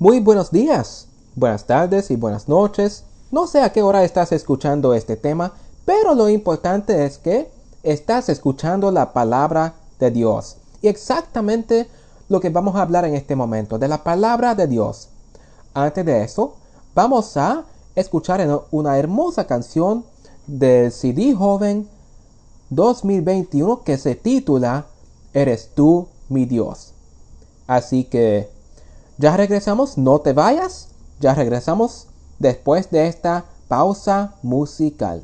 Muy buenos días, buenas tardes y buenas noches. No sé a qué hora estás escuchando este tema, pero lo importante es que estás escuchando la palabra de Dios. Y exactamente lo que vamos a hablar en este momento, de la palabra de Dios. Antes de eso, vamos a escuchar una hermosa canción del CD Joven 2021 que se titula Eres tú mi Dios. Así que ya regresamos, no te vayas, ya regresamos después de esta pausa musical.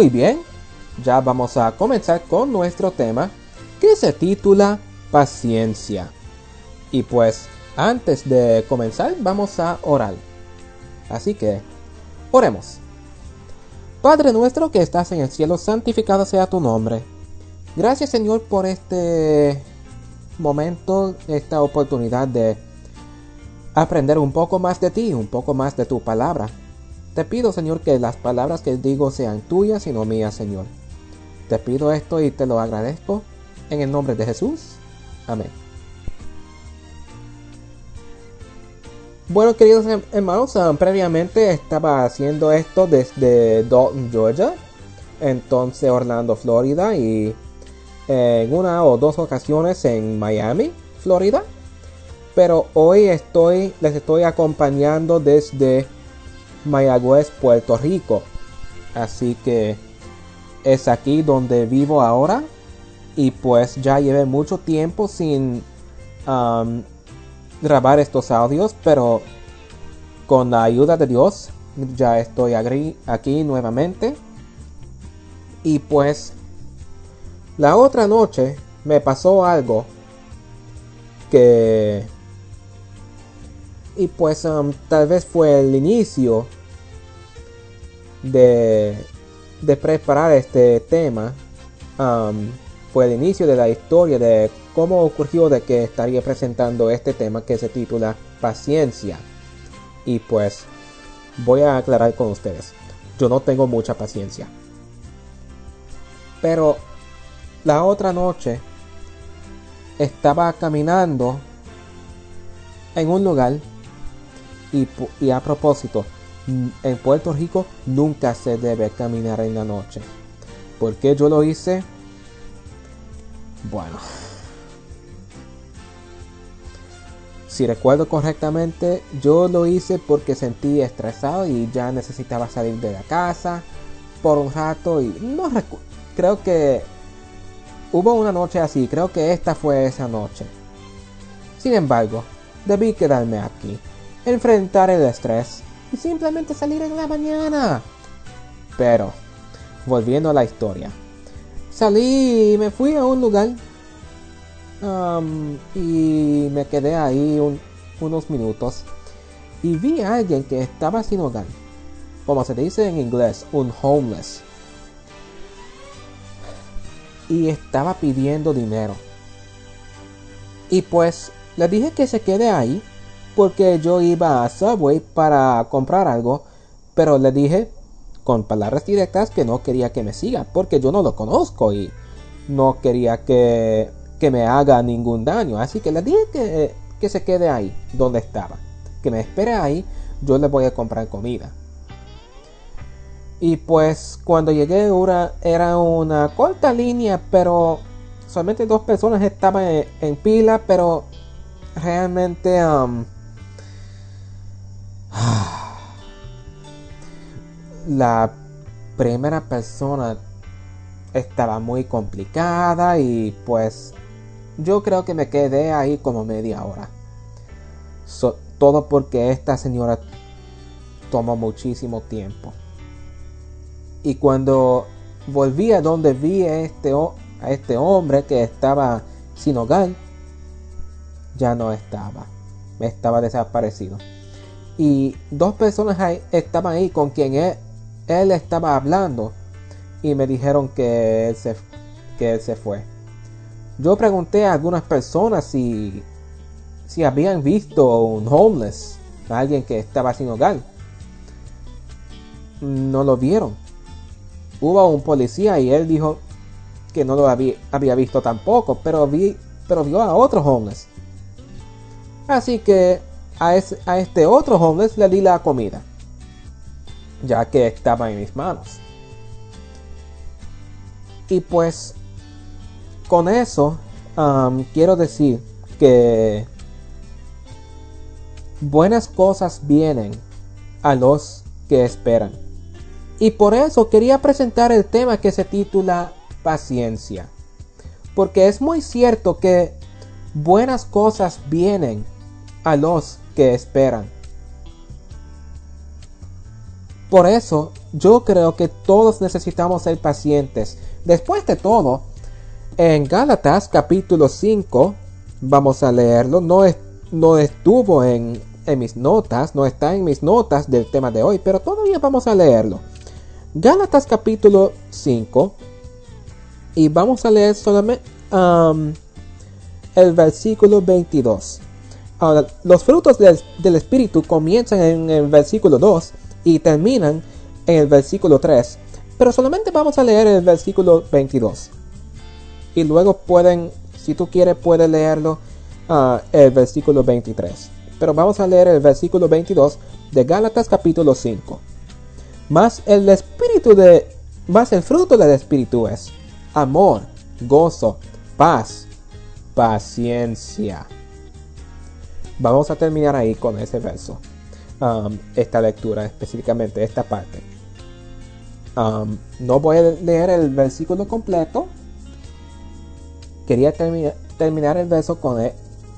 Muy bien, ya vamos a comenzar con nuestro tema que se titula Paciencia. Y pues antes de comenzar vamos a orar. Así que, oremos. Padre nuestro que estás en el cielo, santificado sea tu nombre. Gracias Señor por este momento, esta oportunidad de aprender un poco más de ti, un poco más de tu palabra. Te pido, Señor, que las palabras que digo sean tuyas y no mías, Señor. Te pido esto y te lo agradezco en el nombre de Jesús. Amén. Bueno, queridos hermanos, ah, previamente estaba haciendo esto desde Dalton, Georgia, entonces Orlando, Florida y en una o dos ocasiones en Miami, Florida. Pero hoy les estoy acompañando desde Mayagüez, Puerto Rico. Así que es aquí donde vivo ahora. Y pues ya llevé mucho tiempo sin um, grabar estos audios. Pero con la ayuda de Dios ya estoy aquí nuevamente. Y pues la otra noche me pasó algo que... Y pues um, tal vez fue el inicio de, preparar este tema. Um, fue el inicio de la historia de cómo ocurrió de que estaría presentando este tema que se titula Paciencia. Y pues voy a aclarar con ustedes. Yo no tengo mucha paciencia. Pero la otra noche estaba caminando en un lugar y, a propósito, en Puerto Rico nunca se debe caminar en la noche. ¿Por qué yo lo hice? Bueno. Si recuerdo correctamente, yo lo hice porque sentí estresado y ya necesitaba salir de la casa por un rato y no creo que hubo una noche así, creo que esta fue esa noche. Sin embargo, debí quedarme aquí, enfrentar el estrés y simplemente salir en la mañana. Pero, volviendo a la historia, salí y me fui a un lugar y me quedé ahí un- unos minutos y vi a alguien que estaba sin hogar, como se dice en inglés, un homeless y estaba pidiendo dinero. Y pues le dije que se quede ahí porque yo iba a Subway para comprar algo, pero le dije con palabras directas que no quería que me siga porque yo no lo conozco y no quería que, que me haga ningún daño. Así que le dije que, que se quede ahí donde estaba, que me espere ahí, yo le voy a comprar comida. Y pues cuando llegué era, una corta línea, pero solamente dos personas estaban en, en pila, pero realmente um, la primera persona estaba muy complicada y pues yo creo que me quedé ahí como media hora. Todo porque esta señora tomó muchísimo tiempo. Y cuando volví a donde vi a este, a este hombre que estaba sin hogar, ya no estaba. Estaba desaparecido. Y dos personas estaban ahí con quien él, él estaba hablando y me dijeron que él, se, que él se fue. Yo pregunté a algunas personas si, si habían visto un homeless, alguien que estaba sin hogar. No lo vieron hubo un policía y él dijo que no lo había, había visto tampoco, pero, vi, pero vio a otro homeless. Así que a, este otro homeless le di la comida, ya que estaba en mis manos. Y pues con eso quiero decir que buenas cosas vienen a los que esperan. Y por eso quería presentar el tema que se titula Paciencia. Porque es muy cierto que buenas cosas vienen a los que esperan. Por eso yo creo que todos necesitamos ser pacientes. Después de todo, en Gálatas capítulo 5, vamos a leerlo, no, es- no estuvo en, en mis notas, no está en mis notas del tema de hoy, pero todavía vamos a leerlo. Gálatas capítulo 5 y vamos a leer solamente el versículo 22. Ahora, los frutos del, Espíritu comienzan en el versículo 2 y terminan en el versículo 3, pero solamente vamos a leer el versículo 22. Y luego pueden, si tú quieres, puedes leerlo ah, el versículo 23. Pero vamos a leer el versículo 22 de Gálatas capítulo 5. Más el espíritu de más el fruto del espíritu es amor, gozo, paz, paciencia. Vamos a terminar ahí con ese verso. Um, esta lectura específicamente, esta parte. Um, no voy a leer el versículo completo. Quería termi- terminar el verso con, e-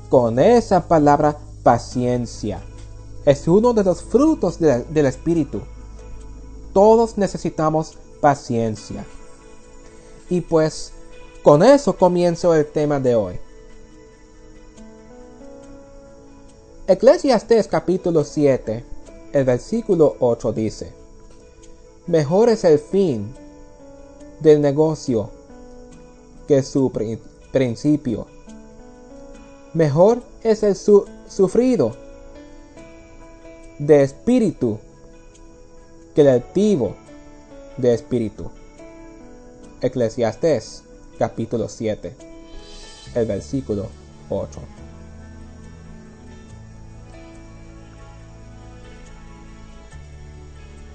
con esa palabra paciencia. Es uno de los frutos de- del Espíritu. Todos necesitamos paciencia. Y pues con eso comienzo el tema de hoy. Eclesiastes capítulo 7, el versículo 8 dice, Mejor es el fin del negocio que su pri- principio. Mejor es el su- sufrido de espíritu que el altivo de espíritu. Eclesiastés capítulo 7, el versículo 8.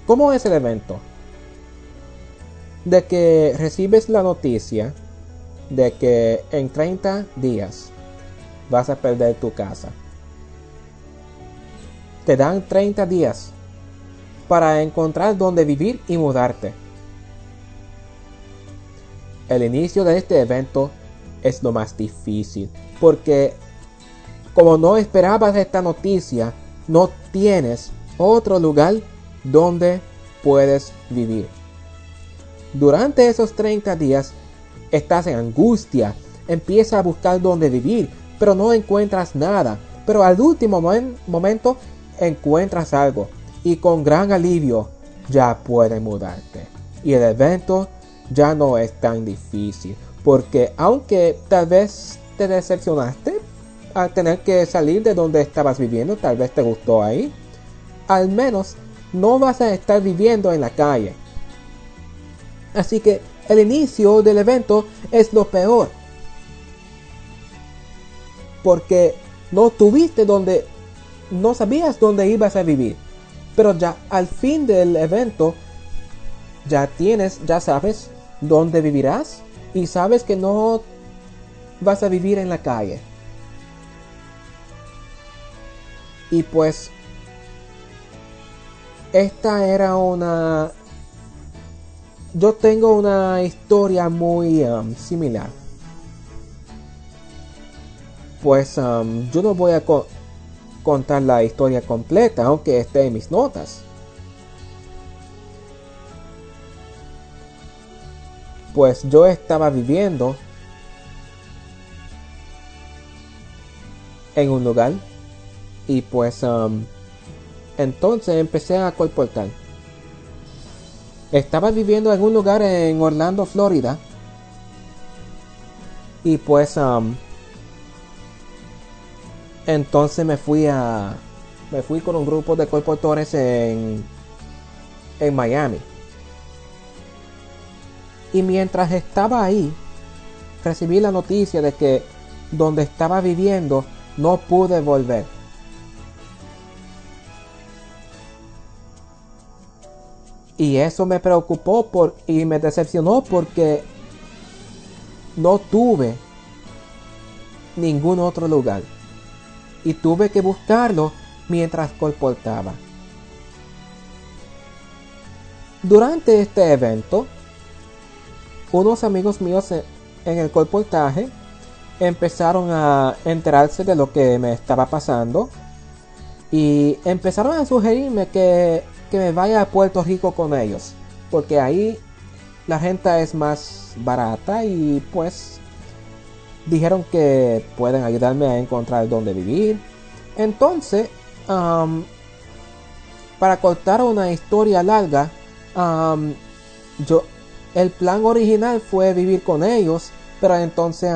¿Cómo es el evento? De que recibes la noticia de que en 30 días vas a perder tu casa. Te dan 30 días para encontrar dónde vivir y mudarte. El inicio de este evento es lo más difícil porque como no esperabas esta noticia, no tienes otro lugar donde puedes vivir. Durante esos 30 días estás en angustia, empiezas a buscar dónde vivir, pero no encuentras nada. Pero al último momen- momento encuentras algo y con gran alivio ya puedes mudarte. Y el evento ya no es tan difícil, porque aunque tal vez te decepcionaste al tener que salir de donde estabas viviendo, tal vez te gustó ahí, al menos no vas a estar viviendo en la calle. Así que el inicio del evento es lo peor. Porque no tuviste donde, no sabías dónde ibas a vivir. Pero ya al fin del evento, ya tienes, ya sabes dónde vivirás y sabes que no vas a vivir en la calle. Y pues esta era una yo tengo una historia muy um, similar. Pues um, yo no voy a co- contar la historia completa aunque esté en mis notas. Pues yo estaba viviendo en un lugar y pues um, entonces empecé a colportar. Estaba viviendo en un lugar en Orlando, Florida. Y pues um, entonces me fui a me fui con un grupo de colportores en en Miami. Y mientras estaba ahí, recibí la noticia de que donde estaba viviendo no pude volver. Y eso me preocupó por, y me decepcionó porque no tuve ningún otro lugar. Y tuve que buscarlo mientras colportaba. Durante este evento, unos amigos míos en, el colportaje empezaron a enterarse de lo que me estaba pasando y empezaron a sugerirme que, que me vaya a Puerto Rico con ellos, porque ahí la renta es más barata y pues dijeron que pueden ayudarme a encontrar dónde vivir. Entonces, para cortar una historia larga, yo el plan original fue vivir con ellos, pero entonces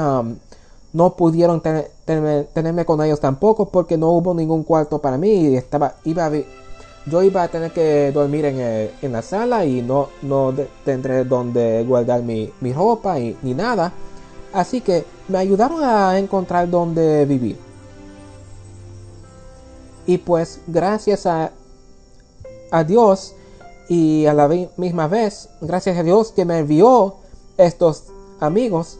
no pudieron tener- tener- tenerme con ellos tampoco porque no hubo ningún cuarto para mí y estaba iba a yo iba a tener que dormir en, el- en la sala y no, no tendré donde guardar mi, ropa y, ni nada. Así que me ayudaron a encontrar donde vivir. Y pues gracias a, a Dios y a la misma vez, gracias a Dios que me envió estos amigos,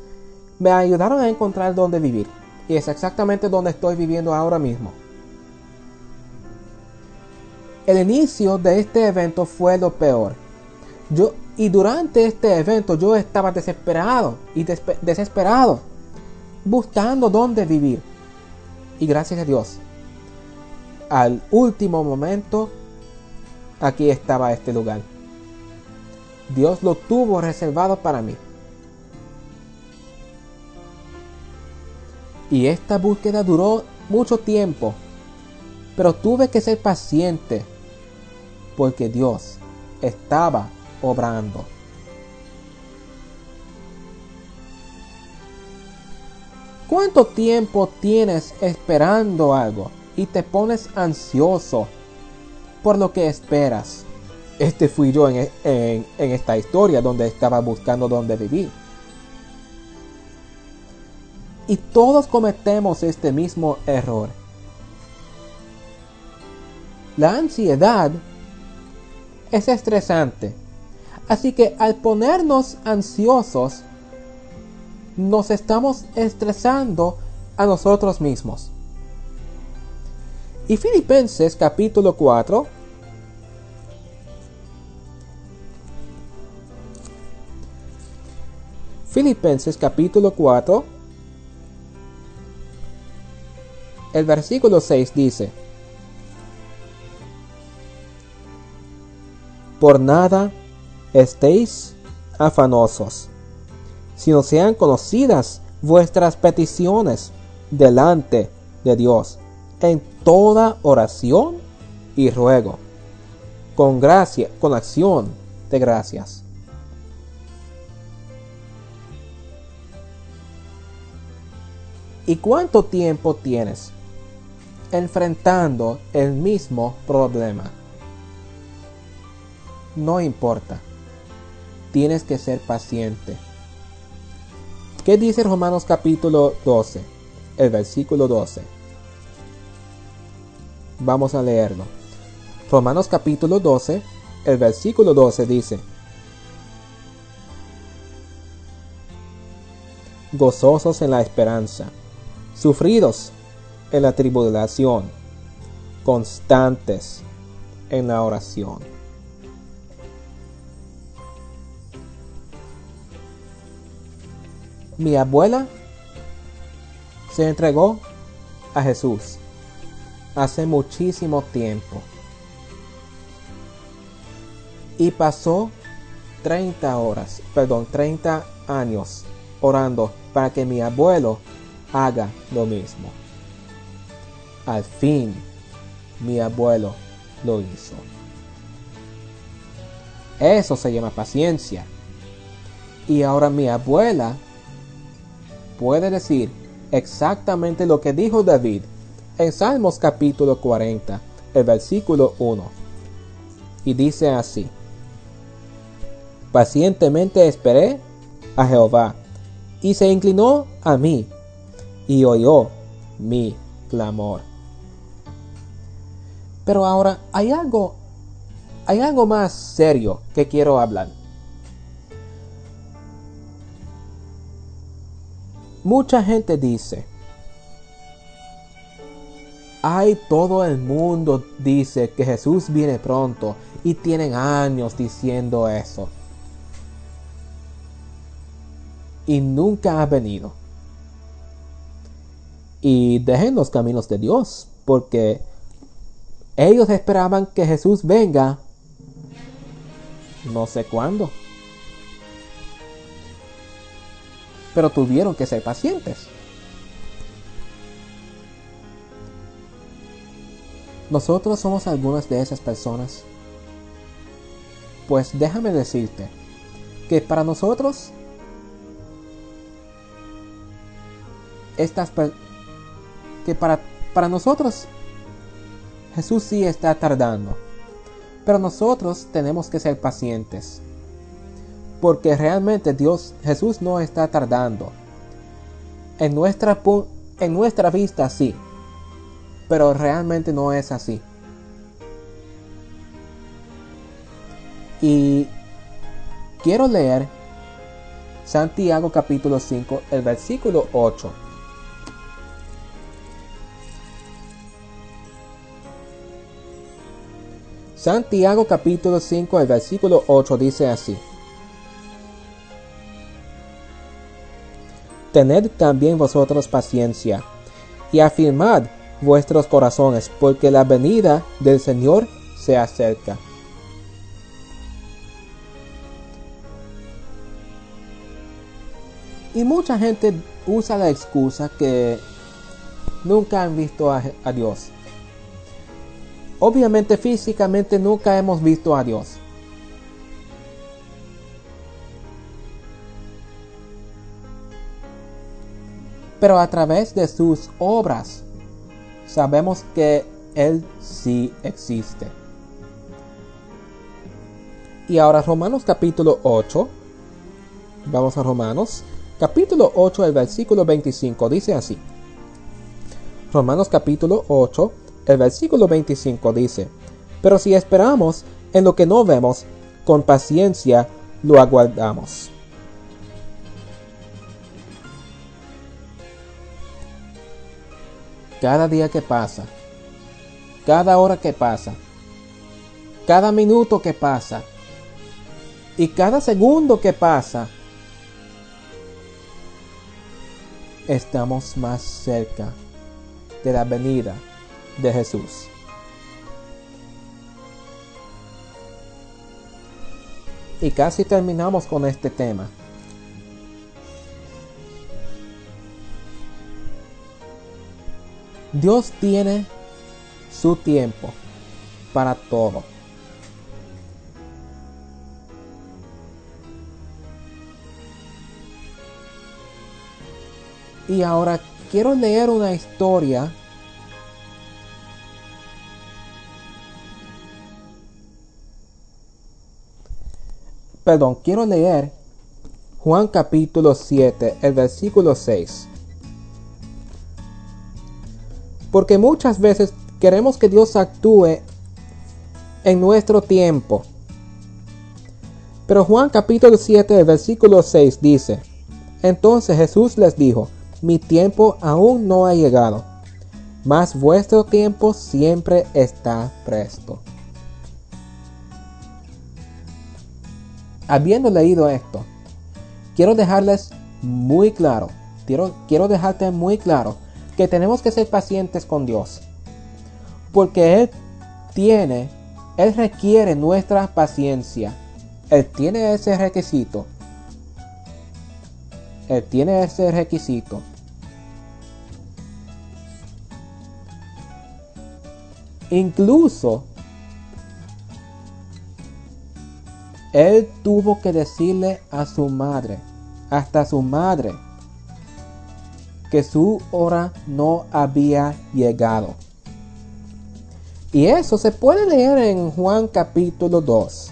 me ayudaron a encontrar dónde vivir. Y es exactamente donde estoy viviendo ahora mismo. El inicio de este evento fue lo peor. Yo, y durante este evento yo estaba desesperado y desesperado, buscando dónde vivir. Y gracias a Dios, al último momento, aquí estaba este lugar. Dios lo tuvo reservado para mí. Y esta búsqueda duró mucho tiempo, pero tuve que ser paciente porque Dios estaba obrando. ¿Cuánto tiempo tienes esperando algo y te pones ansioso por lo que esperas? Este fui yo en, en- esta historia donde estaba buscando dónde vivir. Y todos cometemos este mismo error. La ansiedad es estresante. Así que al ponernos ansiosos, nos estamos estresando a nosotros mismos. Y Filipenses capítulo 4 Filipenses capítulo 4 el versículo 6 dice Por nada estéis afanosos, sino sean conocidas vuestras peticiones delante de Dios en toda oración y ruego, con gracia, con acción de gracias. ¿Y cuánto tiempo tienes enfrentando el mismo problema? No importa. Tienes que ser paciente. ¿Qué dice Romanos capítulo 12? El versículo 12. Vamos a leerlo. Romanos capítulo 12, el versículo 12 dice, Gozosos en la esperanza, sufridos en la tribulación, constantes en la oración. Mi abuela se entregó a Jesús hace muchísimo tiempo y pasó 30 horas, perdón, 30 años orando para que mi abuelo haga lo mismo. Al fin, mi abuelo lo hizo. Eso se llama paciencia. Y ahora mi abuela puede decir exactamente lo que dijo David en Salmos capítulo 40, el versículo 1. Y dice así. Pacientemente esperé a Jehová, y se inclinó a mí, y oyó mi clamor. Pero ahora hay algo, hay algo más serio que quiero hablar. Mucha gente dice, ay, todo el mundo dice que Jesús viene pronto y tienen años diciendo eso. Y nunca ha venido. Y dejen los caminos de Dios, porque ellos esperaban que Jesús venga no sé cuándo. Pero tuvieron que ser pacientes. Nosotros somos algunas de esas personas. Pues déjame decirte que para nosotros estas que para para nosotros Jesús sí está tardando. Pero nosotros tenemos que ser pacientes. Porque realmente Dios, Jesús no está tardando. En nuestra, en nuestra vista sí. Pero realmente no es así. Y quiero leer Santiago capítulo 5, el versículo 8. Santiago capítulo 5, el versículo 8 dice así. Tened también vosotros paciencia y afirmad vuestros corazones, porque la venida del Señor se acerca. Y mucha gente usa la excusa que nunca han visto a, a Dios. Obviamente físicamente nunca hemos visto a Dios. Pero a través de sus obras sabemos que Él sí existe. Y ahora Romanos capítulo 8. Vamos a Romanos. Capítulo 8, el versículo 25 dice así. Romanos capítulo 8, el versículo 25 dice, Pero si esperamos en lo que no vemos, con paciencia lo aguardamos. Cada día que pasa, cada hora que pasa, cada minuto que pasa y cada segundo que pasa, estamos más cerca de la venida de Jesús. Y casi terminamos con este tema. Dios tiene su tiempo para todo. Y ahora quiero leer una historia Perdón, quiero leer Juan capítulo 7, el versículo 6. Porque muchas veces queremos que Dios actúe en nuestro tiempo. Pero Juan capítulo 7, el versículo 6 dice, Entonces Jesús les dijo, mi tiempo aún no ha llegado, mas vuestro tiempo siempre está presto. Habiendo leído esto, quiero dejarles muy claro, quiero, quiero dejarte muy claro que tenemos que ser pacientes con Dios. Porque Él tiene, Él requiere nuestra paciencia. Él tiene ese requisito. Él tiene ese requisito. Incluso él tuvo que decirle a su madre, hasta su madre, que su hora no había llegado. Y eso se puede leer en Juan capítulo 2.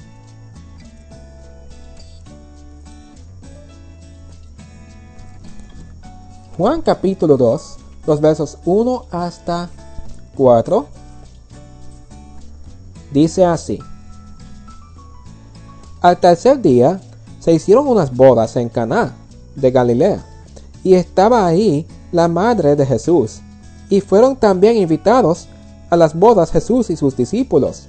Juan capítulo 2, los versos 1 hasta 4, dice así. Al tercer día se hicieron unas bodas en Caná de Galilea, y estaba ahí la madre de Jesús, y fueron también invitados a las bodas Jesús y sus discípulos.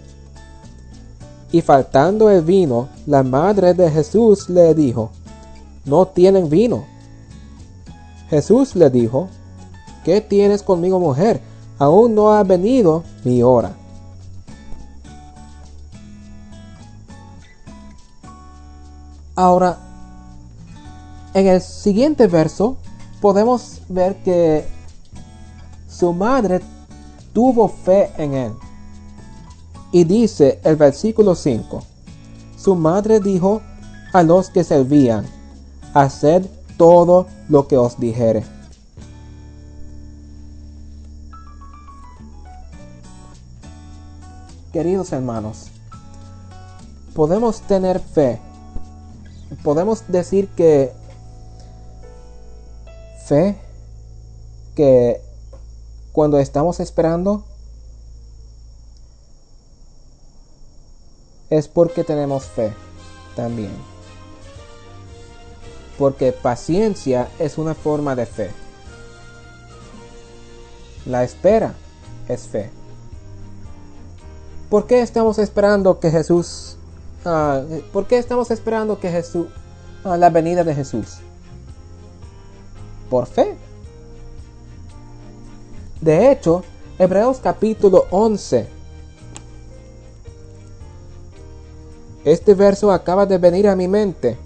Y faltando el vino, la madre de Jesús le dijo, No tienen vino. Jesús le dijo, ¿qué tienes conmigo mujer? Aún no ha venido mi hora. Ahora, en el siguiente verso podemos ver que su madre tuvo fe en él. Y dice el versículo 5, su madre dijo a los que servían, haced todo lo que os dijere. Queridos hermanos, podemos tener fe, podemos decir que fe que cuando estamos esperando es porque tenemos fe también. Porque paciencia es una forma de fe. La espera es fe. ¿por qué estamos esperando que Jesús, ah, por qué estamos esperando que Jesús, ah, la venida de Jesús? Por fe. De hecho, Hebreos capítulo 11. Este verso acaba de venir a mi mente.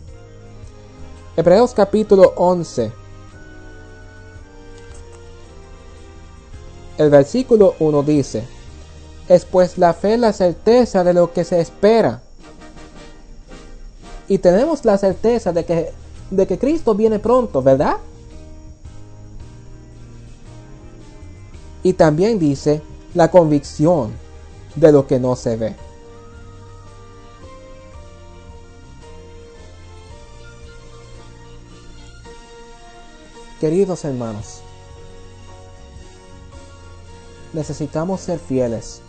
Hebreos capítulo 11. El versículo 1 dice, es pues la fe la certeza de lo que se espera. Y tenemos la certeza de que, de que Cristo viene pronto, ¿verdad? Y también dice la convicción de lo que no se ve. Queridos hermanos, necesitamos ser fieles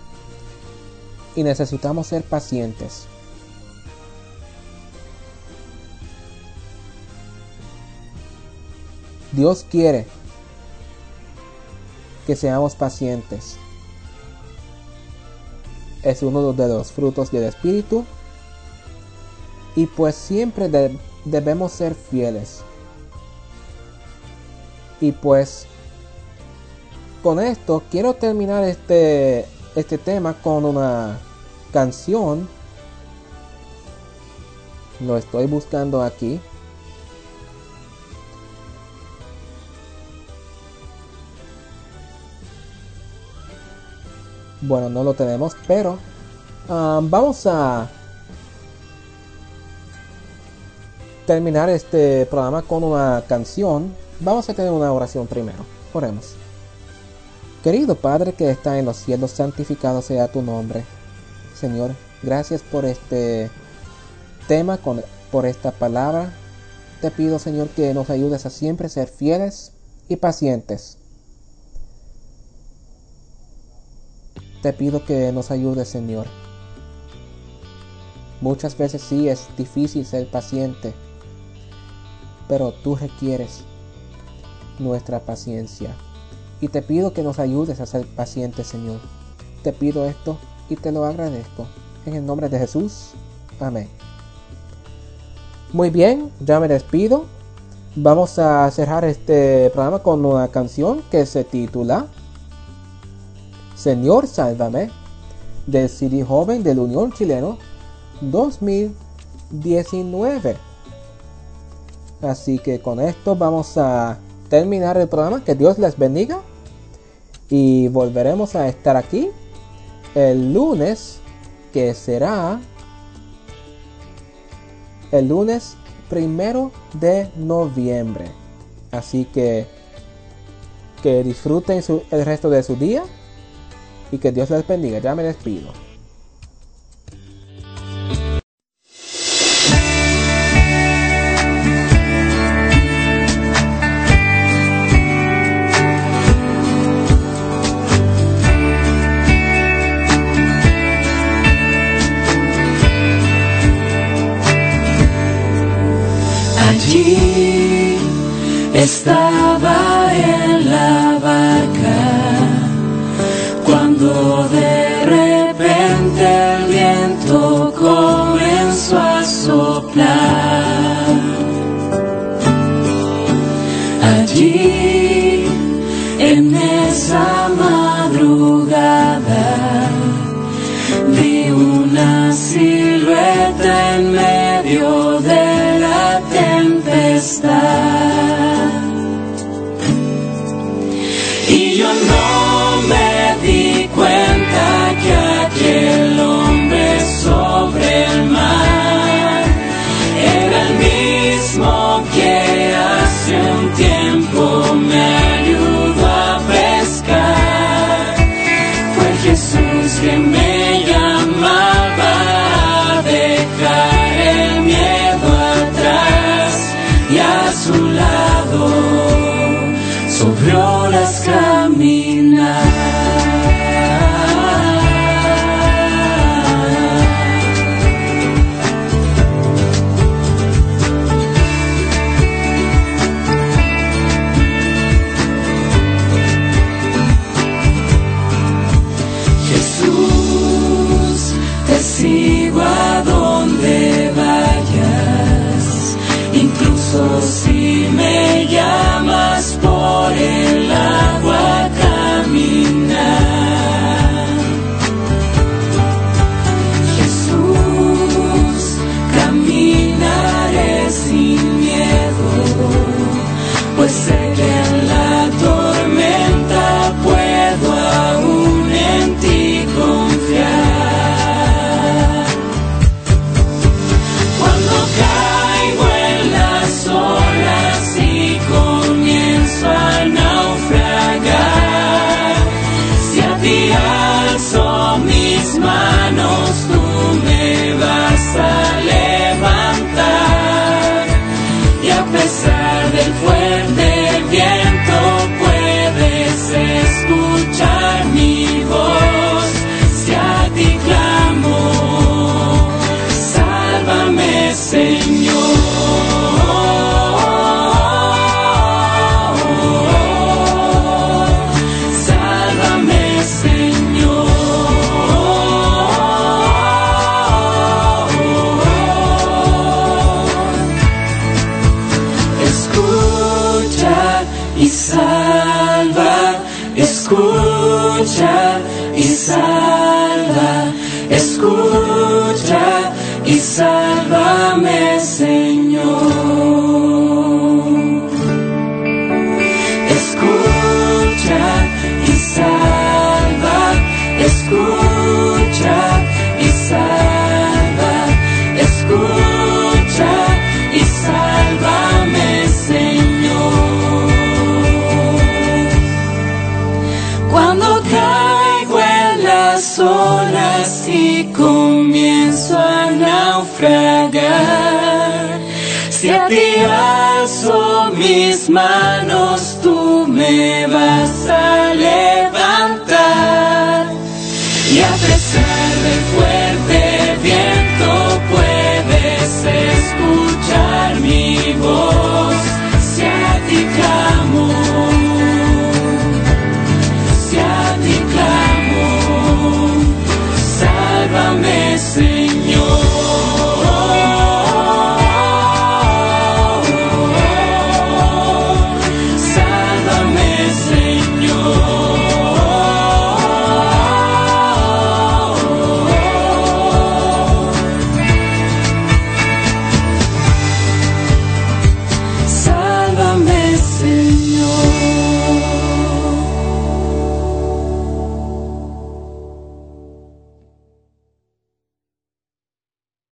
y necesitamos ser pacientes. Dios quiere que seamos pacientes. Es uno de los frutos del Espíritu. Y pues siempre de- debemos ser fieles. Y pues con esto quiero terminar este, este tema con una canción. Lo estoy buscando aquí. Bueno, no lo tenemos, pero ah, vamos a terminar este programa con una canción. Vamos a tener una oración primero. Oremos. Querido Padre que está en los cielos, santificado sea tu nombre. Señor, gracias por este tema, con, por esta palabra. Te pido, Señor, que nos ayudes a siempre ser fieles y pacientes. Te pido que nos ayudes, Señor. Muchas veces sí es difícil ser paciente, pero tú requieres nuestra paciencia. Y te pido que nos ayudes a ser pacientes, Señor. Te pido esto y te lo agradezco. En el nombre de Jesús. Amén. Muy bien, ya me despido. Vamos a cerrar este programa con una canción que se titula Señor Sálvame del CD Joven de la Unión Chileno 2019. Así que con esto vamos a terminar el programa. Que Dios les bendiga. Y volveremos a estar aquí el lunes, que será el lunes primero de noviembre. Así que que disfruten el resto de su día y que Dios les bendiga. Ya me despido. Allí estaba en esa madrugada vi una silueta en medio naufragar. Si a ti mis manos, tú me vas a